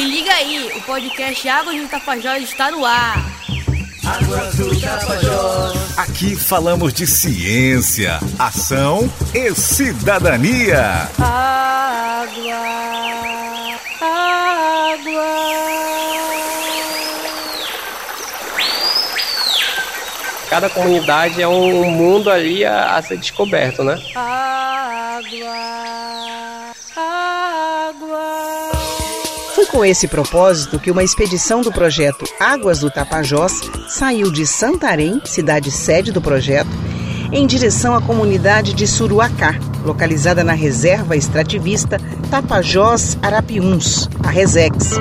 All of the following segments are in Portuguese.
Se liga aí, o podcast Águas do Tapajós está no ar. Águas do Tapajós. Aqui falamos de ciência, ação e cidadania. Água, água. Cada comunidade é um mundo ali a, a ser descoberto, né? Água, água. Com esse propósito que uma expedição do projeto Águas do Tapajós saiu de Santarém, cidade sede do projeto, em direção à comunidade de Suruacá, localizada na reserva extrativista Tapajós Arapiuns, a Resex.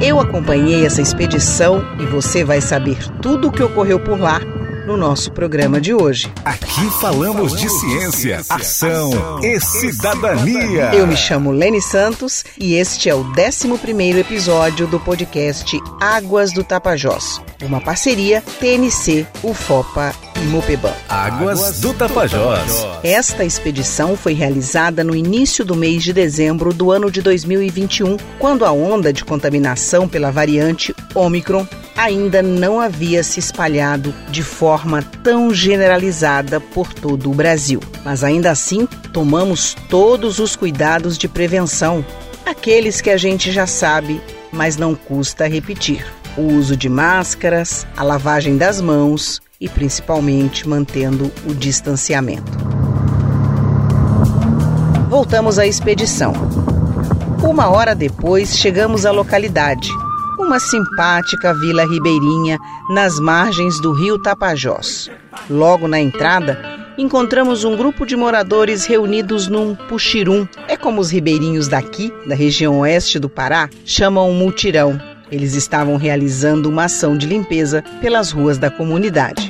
Eu acompanhei essa expedição e você vai saber tudo o que ocorreu por lá no nosso programa de hoje. Aqui falamos de ciência, ação e cidadania. Eu me chamo Lene Santos e este é o 11º episódio do podcast Águas do Tapajós, uma parceria TNC, UFOPA e Mopeban. Águas do Tapajós. Esta expedição foi realizada no início do mês de dezembro do ano de 2021, quando a onda de contaminação pela variante Omicron ainda não havia se espalhado de forma tão generalizada por todo o Brasil. Mas ainda assim, tomamos todos os cuidados de prevenção, aqueles que a gente já sabe, mas não custa repetir. O uso de máscaras, a lavagem das mãos e principalmente mantendo o distanciamento. Voltamos à expedição. Uma hora depois, chegamos à localidade, uma simpática vila ribeirinha nas margens do rio Tapajós. Logo na entrada, encontramos um grupo de moradores reunidos num puxirum. É como os ribeirinhos daqui, da região oeste do Pará, chamam multirão. Eles estavam realizando uma ação de limpeza pelas ruas da comunidade.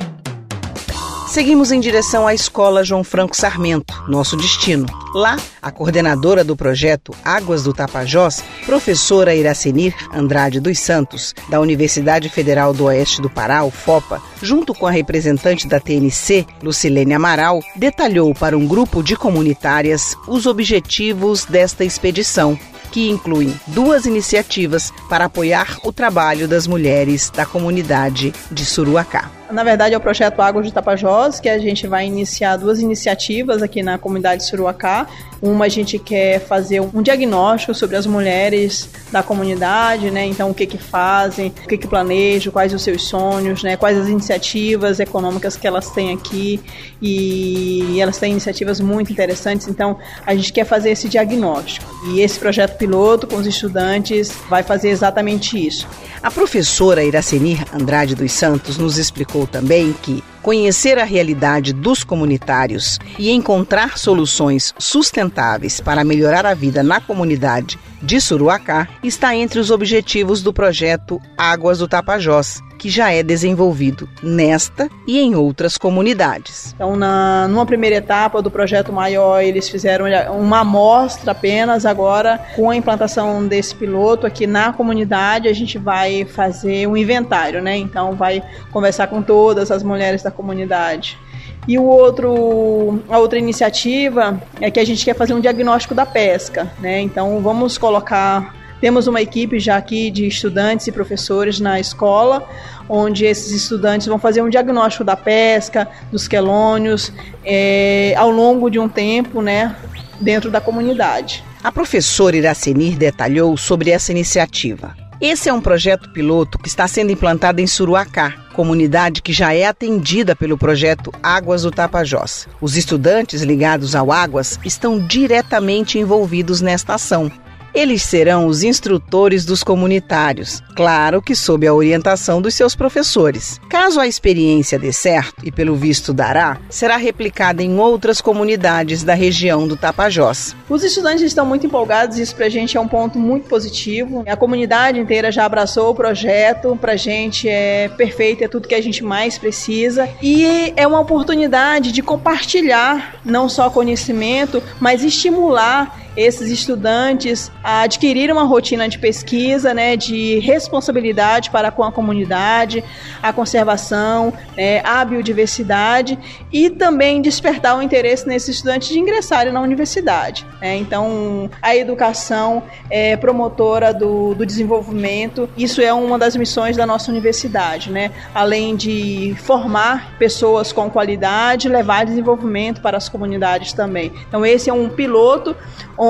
Seguimos em direção à Escola João Franco Sarmento, nosso destino. Lá, a coordenadora do projeto Águas do Tapajós, professora Iracenir Andrade dos Santos, da Universidade Federal do Oeste do Pará, UFOPA, junto com a representante da TNC, Lucilene Amaral, detalhou para um grupo de comunitárias os objetivos desta expedição, que incluem duas iniciativas para apoiar o trabalho das mulheres da comunidade de Suruacá. Na verdade, é o projeto Águas de Tapajós, que a gente vai iniciar duas iniciativas aqui na comunidade de Suruacá. Uma a gente quer fazer um diagnóstico sobre as mulheres da comunidade, né? Então, o que que fazem, o que que planejam, quais os seus sonhos, né? Quais as iniciativas econômicas que elas têm aqui e elas têm iniciativas muito interessantes. Então, a gente quer fazer esse diagnóstico. E esse projeto piloto com os estudantes vai fazer exatamente isso. A professora Iracenir Andrade dos Santos nos explicou também que conhecer a realidade dos comunitários e encontrar soluções sustentáveis para melhorar a vida na comunidade de Suruacá está entre os objetivos do projeto Águas do Tapajós, que já é desenvolvido nesta e em outras comunidades. Então, na, numa primeira etapa do projeto maior, eles fizeram uma amostra apenas. Agora, com a implantação desse piloto aqui na comunidade, a gente vai fazer um inventário, né? Então, vai conversar com todas as mulheres da comunidade. E o outro, a outra iniciativa é que a gente quer fazer um diagnóstico da pesca, né? Então vamos colocar temos uma equipe já aqui de estudantes e professores na escola, onde esses estudantes vão fazer um diagnóstico da pesca, dos quelônios, é, ao longo de um tempo, né, dentro da comunidade. A professora Iracenir detalhou sobre essa iniciativa. Esse é um projeto piloto que está sendo implantado em Suruacá, comunidade que já é atendida pelo projeto Águas do Tapajós. Os estudantes ligados ao Águas estão diretamente envolvidos nesta ação. Eles serão os instrutores dos comunitários, claro que sob a orientação dos seus professores. Caso a experiência dê certo, e pelo visto dará, será replicada em outras comunidades da região do Tapajós. Os estudantes estão muito empolgados, isso para a gente é um ponto muito positivo. A comunidade inteira já abraçou o projeto, para a gente é perfeito, é tudo que a gente mais precisa. E é uma oportunidade de compartilhar não só conhecimento, mas estimular esses estudantes a adquirir uma rotina de pesquisa, né, de responsabilidade para com a comunidade, a conservação, né, a biodiversidade e também despertar o interesse nesses estudantes de ingressarem na universidade. Né? Então, a educação é promotora do, do desenvolvimento, isso é uma das missões da nossa universidade, né? além de formar pessoas com qualidade, levar desenvolvimento para as comunidades também. Então, esse é um piloto onde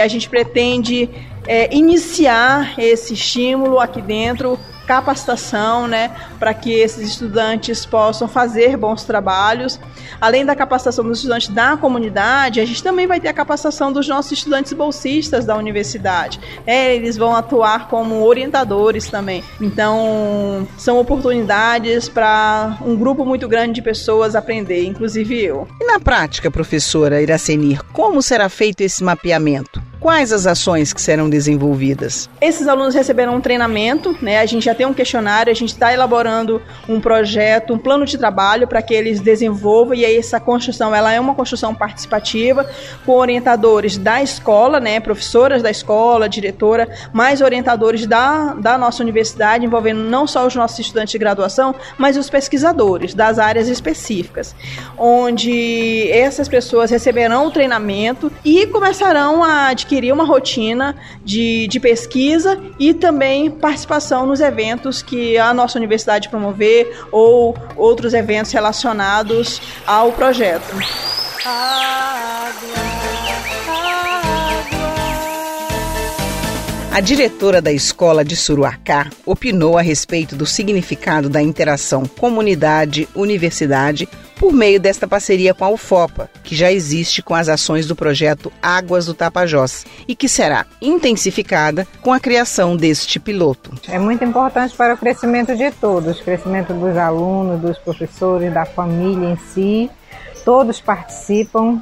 a gente pretende é, iniciar esse estímulo aqui dentro capacitação, né, para que esses estudantes possam fazer bons trabalhos. Além da capacitação dos estudantes da comunidade, a gente também vai ter a capacitação dos nossos estudantes bolsistas da universidade. É, eles vão atuar como orientadores também. Então, são oportunidades para um grupo muito grande de pessoas aprender, inclusive eu. E na prática, professora Iracenir, como será feito esse mapeamento? Quais as ações que serão desenvolvidas? Esses alunos receberão um treinamento, né? A gente já tem um questionário, a gente está elaborando um projeto, um plano de trabalho para que eles desenvolvam e aí essa construção, ela é uma construção participativa com orientadores da escola, né? Professoras da escola, diretora, mais orientadores da, da nossa universidade, envolvendo não só os nossos estudantes de graduação, mas os pesquisadores das áreas específicas, onde essas pessoas receberão o treinamento e começarão a adquirir adquirir uma rotina de, de pesquisa e também participação nos eventos que a nossa universidade promover ou outros eventos relacionados ao projeto. A diretora da escola de Suruacá opinou a respeito do significado da interação comunidade-universidade por meio desta parceria com a UFOPA, que já existe com as ações do projeto Águas do Tapajós e que será intensificada com a criação deste piloto. É muito importante para o crescimento de todos, crescimento dos alunos, dos professores, da família em si. Todos participam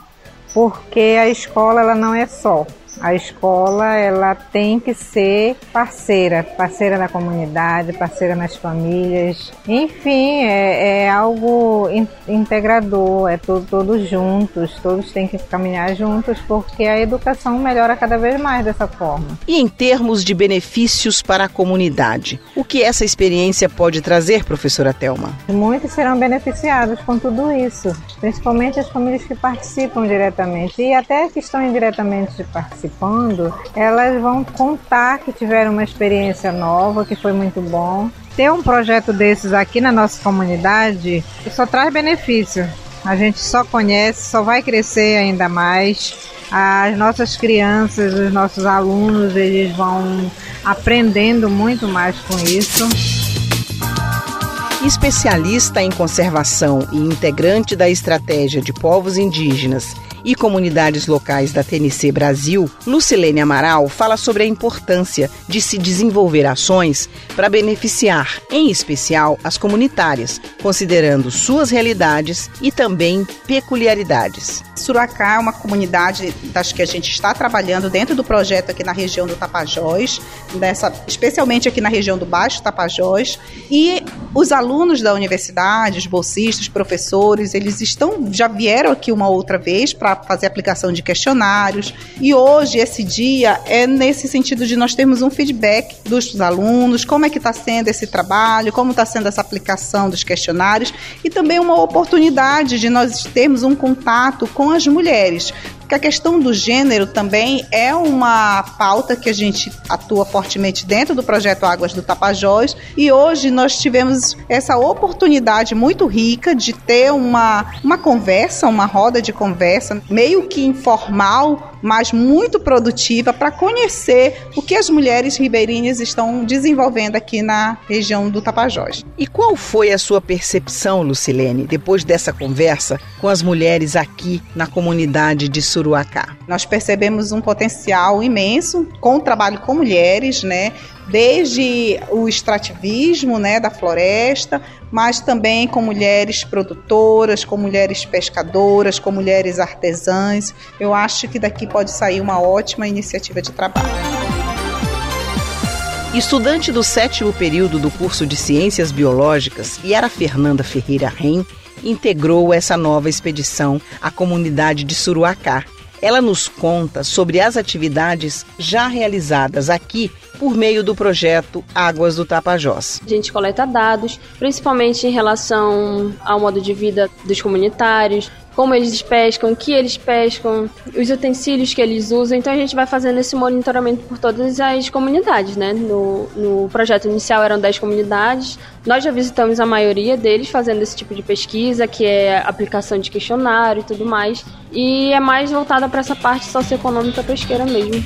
porque a escola ela não é só a escola ela tem que ser parceira, parceira da comunidade, parceira nas famílias. Enfim, é, é algo in, integrador, é todo, todos juntos, todos têm que caminhar juntos porque a educação melhora cada vez mais dessa forma. E em termos de benefícios para a comunidade, o que essa experiência pode trazer, professora Telma? Muitos serão beneficiados com tudo isso, principalmente as famílias que participam diretamente e até que estão indiretamente participando participando, elas vão contar que tiveram uma experiência nova, que foi muito bom. Ter um projeto desses aqui na nossa comunidade só traz benefício. A gente só conhece, só vai crescer ainda mais. As nossas crianças, os nossos alunos, eles vão aprendendo muito mais com isso. Especialista em conservação e integrante da estratégia de povos indígenas e comunidades locais da TNC Brasil, Lucilene Amaral fala sobre a importância de se desenvolver ações para beneficiar, em especial, as comunitárias, considerando suas realidades e também peculiaridades. Suracá é uma comunidade das que a gente está trabalhando dentro do projeto aqui na região do Tapajós, especialmente aqui na região do Baixo Tapajós, e os alunos da universidade, os bolsistas, professores, eles estão já vieram aqui uma outra vez fazer aplicação de questionários. E hoje, esse dia, é nesse sentido de nós termos um feedback dos alunos, como é que está sendo esse trabalho, como está sendo essa aplicação dos questionários, e também uma oportunidade de nós termos um contato com as mulheres, porque a questão do gênero também é uma pauta que a gente atua fortemente dentro do projeto Águas do Tapajós. E hoje nós tivemos essa oportunidade muito rica de ter uma, uma conversa, uma roda de conversa meio que informal, mas muito produtiva para conhecer o que as mulheres ribeirinhas estão desenvolvendo aqui na região do Tapajós. E qual foi a sua percepção, Lucilene, depois dessa conversa com as mulheres aqui na comunidade de Suruacá? Nós percebemos um potencial imenso com o trabalho com mulheres, né? Desde o extrativismo, né, da floresta, mas também com mulheres produtoras, com mulheres pescadoras, com mulheres artesãs. Eu acho que daqui pode sair uma ótima iniciativa de trabalho. Estudante do sétimo período do curso de Ciências Biológicas, Yara Fernanda Ferreira Ren integrou essa nova expedição à comunidade de Suruacá, Ela nos conta sobre as atividades já realizadas aqui por meio do projeto Águas do Tapajós. A gente coleta dados, principalmente em relação ao modo de vida dos comunitários, como eles pescam, o que eles pescam, os utensílios que eles usam. Então a gente vai fazendo esse monitoramento por todas as comunidades, né? No, no projeto inicial eram 10 comunidades. Nós já visitamos a maioria deles fazendo esse tipo de pesquisa, que é aplicação de questionário e tudo mais. E é mais voltada para essa parte socioeconômica pesqueira mesmo.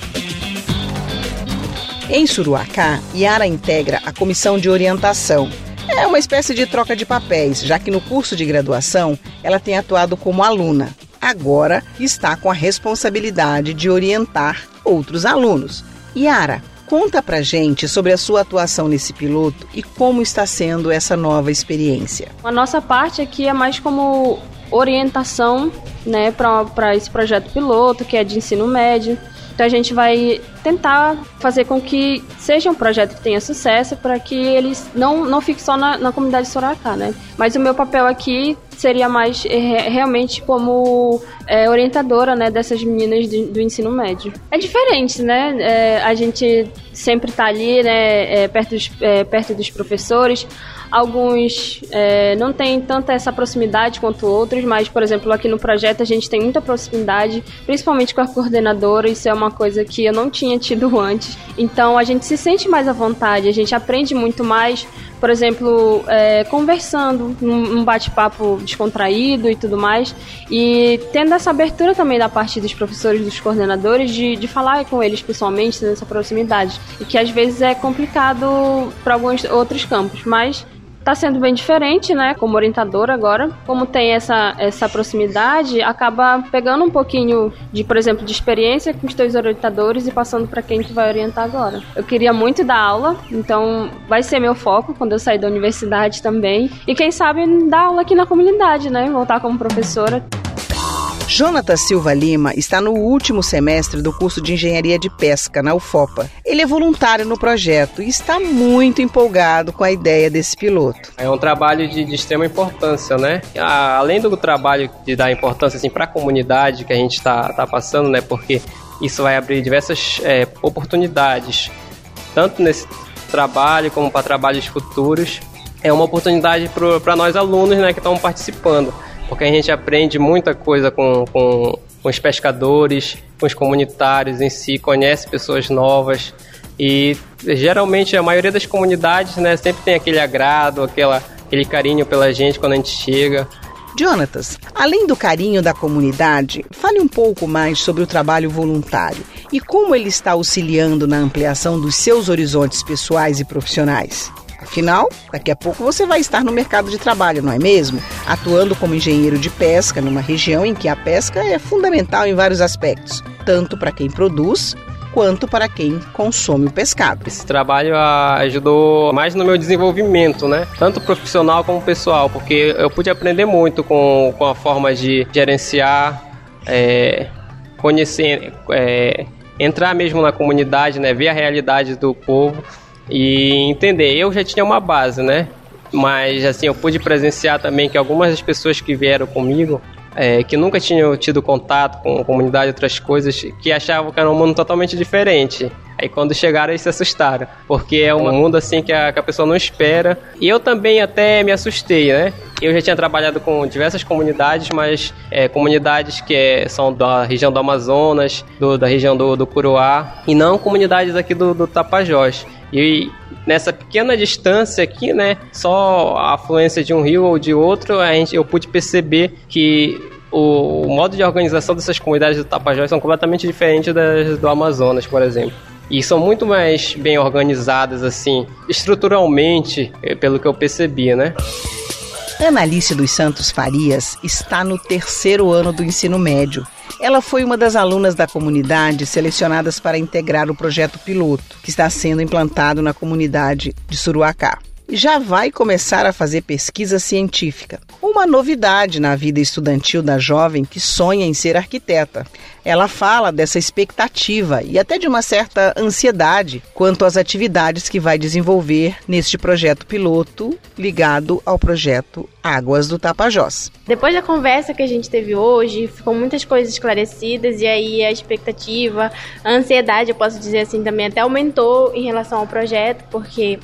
Em Suruacá, Yara integra a comissão de orientação é uma espécie de troca de papéis, já que no curso de graduação ela tem atuado como aluna. Agora está com a responsabilidade de orientar outros alunos. Yara, conta pra gente sobre a sua atuação nesse piloto e como está sendo essa nova experiência. A nossa parte aqui é mais como orientação né, para esse projeto piloto, que é de ensino médio. Então a gente vai tentar fazer com que seja um projeto que tenha sucesso para que eles não, não fiquem só na, na comunidade de Sorocá, né? Mas o meu papel aqui seria mais é, realmente como é, orientadora né, dessas meninas do, do, ensino médio. É diferente, né? É, a gente sempre está ali, né, perto, dos, perto dos professores. Alguns é, não têm tanta essa proximidade quanto outros, mas, por exemplo, aqui no projeto a gente tem muita proximidade, principalmente com a coordenadora. Isso é uma coisa que eu não tinha tido antes. Então a gente se sente mais à vontade, a gente aprende muito mais por exemplo, é, conversando, num bate-papo descontraído e tudo mais, e tendo essa abertura também da parte dos professores, dos coordenadores, de, de falar com eles pessoalmente nessa proximidade, e que às vezes é complicado para alguns outros campos, mas Está sendo bem diferente, né? Como orientadora agora. Como tem essa, essa proximidade, acaba pegando um pouquinho de, por exemplo, de experiência com os teus orientadores e passando para quem tu vai orientar agora. Eu queria muito dar aula, então vai ser meu foco quando eu sair da universidade também. E quem sabe dar aula aqui na comunidade, né? Voltar como professora. Jonatas Silva Lima está no último semestre do curso de Engenharia de Pesca na UFOPA. Ele é voluntário no projeto e está muito empolgado com a ideia desse piloto. É um trabalho de, de extrema importância, né? além do trabalho de dar importância assim, para a comunidade que a gente está tá passando, né? Porque isso vai abrir diversas é, oportunidades, tanto nesse trabalho como para trabalhos futuros. É uma oportunidade para nós alunos né, que estão participando porque a gente aprende muita coisa com, com, com os pescadores, com os comunitários em si, conhece pessoas novas e geralmente a maioria das comunidades né, sempre tem aquele agrado, aquela, aquele carinho pela gente quando a gente chega. Jonatas, além do carinho da comunidade, fale um pouco mais sobre o trabalho voluntário e como ele está auxiliando na ampliação dos seus horizontes pessoais e profissionais. Afinal, daqui a pouco você vai estar no mercado de trabalho, não é mesmo? Atuando como engenheiro de pesca numa região em que a pesca é fundamental em vários aspectos, tanto para quem produz quanto para quem consome o pescado. Esse trabalho ajudou mais no meu desenvolvimento, né? Tanto profissional como pessoal, porque eu pude aprender muito com, com a forma de gerenciar, é, conhecer, é, entrar mesmo na comunidade, né? Ver a realidade do povo e entender. Eu já tinha uma base, né? Mas assim, eu pude presenciar também que algumas das pessoas que vieram comigo, é, que nunca tinham tido contato com comunidade outras coisas, que achavam que era um mundo totalmente diferente. Aí quando chegaram eles se assustaram, porque é um mundo assim que a, que a pessoa não espera. E eu também até me assustei, né? Eu já tinha trabalhado com diversas comunidades, mas é, comunidades que é, são da região do Amazonas, do, da região do, do Curuá, e não comunidades aqui do, do Tapajós. E nessa pequena distância aqui, né, só a afluência de um rio ou de outro, a gente, eu pude perceber que o, o modo de organização dessas comunidades do Tapajós são completamente diferentes das do Amazonas, por exemplo. E são muito mais bem organizadas, assim, estruturalmente, eh, pelo que eu percebi, né? Analice dos Santos Farias está no terceiro ano do ensino médio. Ela foi uma das alunas da comunidade selecionadas para integrar o projeto piloto, que está sendo implantado na comunidade de Suruacá. Já vai começar a fazer pesquisa científica. Uma novidade na vida estudantil da jovem que sonha em ser arquiteta. Ela fala dessa expectativa e até de uma certa ansiedade quanto às atividades que vai desenvolver neste projeto piloto ligado ao projeto Águas do Tapajós. Depois da conversa que a gente teve hoje, ficou muitas coisas esclarecidas e aí a expectativa, a ansiedade, eu posso dizer assim, também até aumentou em relação ao projeto, porque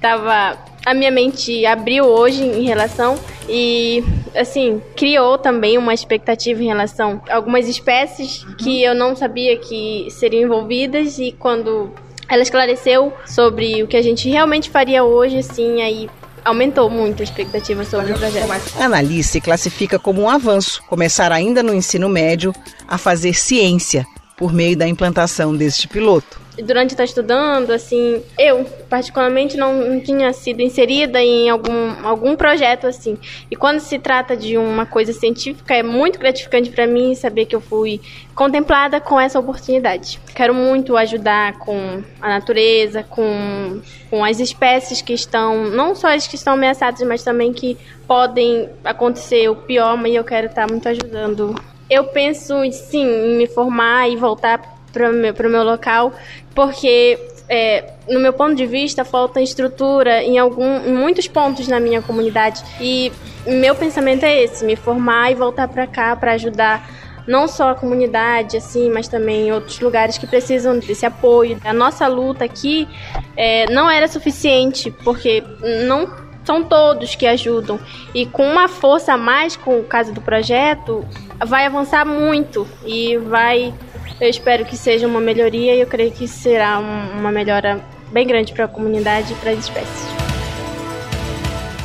tava a minha mente abriu hoje em relação e assim criou também uma expectativa em relação a algumas espécies que eu não sabia que seriam envolvidas e quando ela esclareceu sobre o que a gente realmente faria hoje assim aí aumentou muito a expectativa sobre o projeto. Analice classifica como um avanço começar ainda no ensino médio a fazer ciência por meio da implantação deste piloto durante estar estudando, assim, eu particularmente não, tinha sido inserida em algum, algum projeto assim. E quando se trata de uma coisa científica, é muito gratificante para mim saber que eu fui contemplada com essa oportunidade. Quero muito ajudar com a natureza, com, com as espécies que estão, não só as que estão ameaçadas, mas também que podem acontecer o pior, mas eu quero estar muito ajudando. Eu penso, sim, em me formar e voltar para o meu, meu local, porque é, no meu ponto de vista, falta estrutura em, algum, em muitos pontos na minha comunidade. E meu pensamento é esse: me formar e voltar para cá para ajudar não só a comunidade, assim, mas também outros lugares que precisam desse apoio. A nossa luta aqui é, não era suficiente, porque não são todos que ajudam. E com uma força a mais, com o caso do projeto, vai avançar muito e vai eu espero que seja uma melhoria e eu creio que será uma melhora bem grande para a comunidade e para as espécies.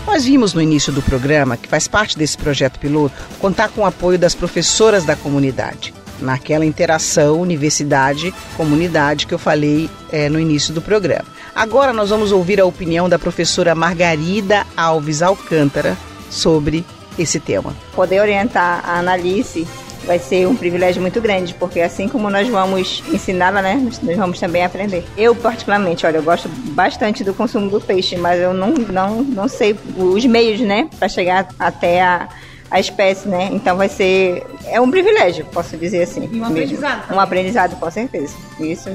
Nós vimos no início do programa, que faz parte desse projeto piloto, contar com o apoio das professoras da comunidade, naquela interação universidade-comunidade que eu falei é, no início do programa. Agora nós vamos ouvir a opinião da professora Margarida Alves Alcântara sobre esse tema. Poder orientar a Analice vai ser um privilégio muito grande, porque assim como nós vamos ensiná-la, né, nós vamos também aprender. Eu, particularmente, olha, eu gosto bastante do consumo do peixe, mas eu não, não, não sei os meios, né, para chegar até a, a espécie, né? Então vai ser é um privilégio, posso dizer assim. E um aprendizado. Também. Um aprendizado, com certeza. Isso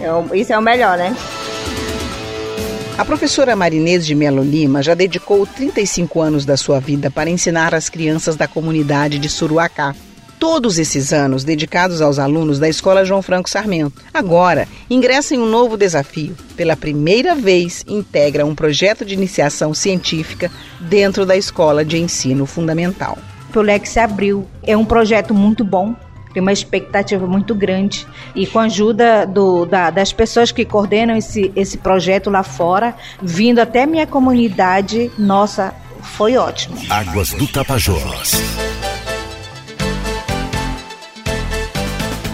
é o, isso é o melhor, né? A professora Marinês de Melo Lima já dedicou 35 anos da sua vida para ensinar as crianças da comunidade de Suruacá todos esses anos dedicados aos alunos da Escola João Franco Sarmento. Agora, ingressa em um novo desafio. Pela primeira vez, integra um projeto de iniciação científica dentro da Escola de Ensino Fundamental. O Lex se abriu. É um projeto muito bom, tem uma expectativa muito grande. E com a ajuda do, da, das pessoas que coordenam esse, esse projeto lá fora, vindo até minha comunidade, nossa, foi ótimo. Águas do Tapajós.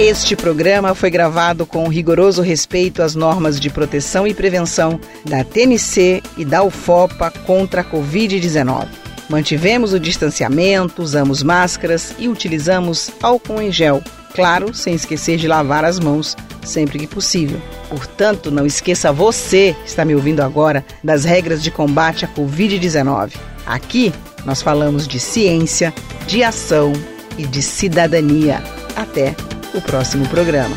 Este programa foi gravado com rigoroso respeito às normas de proteção e prevenção da TNC e da UFOPA contra a Covid-19. Mantivemos o distanciamento, usamos máscaras e utilizamos álcool em gel, claro, sem esquecer de lavar as mãos sempre que possível. Portanto, não esqueça você, que está me ouvindo agora, das regras de combate à Covid-19. Aqui nós falamos de ciência, de ação e de cidadania. Até! o próximo programa.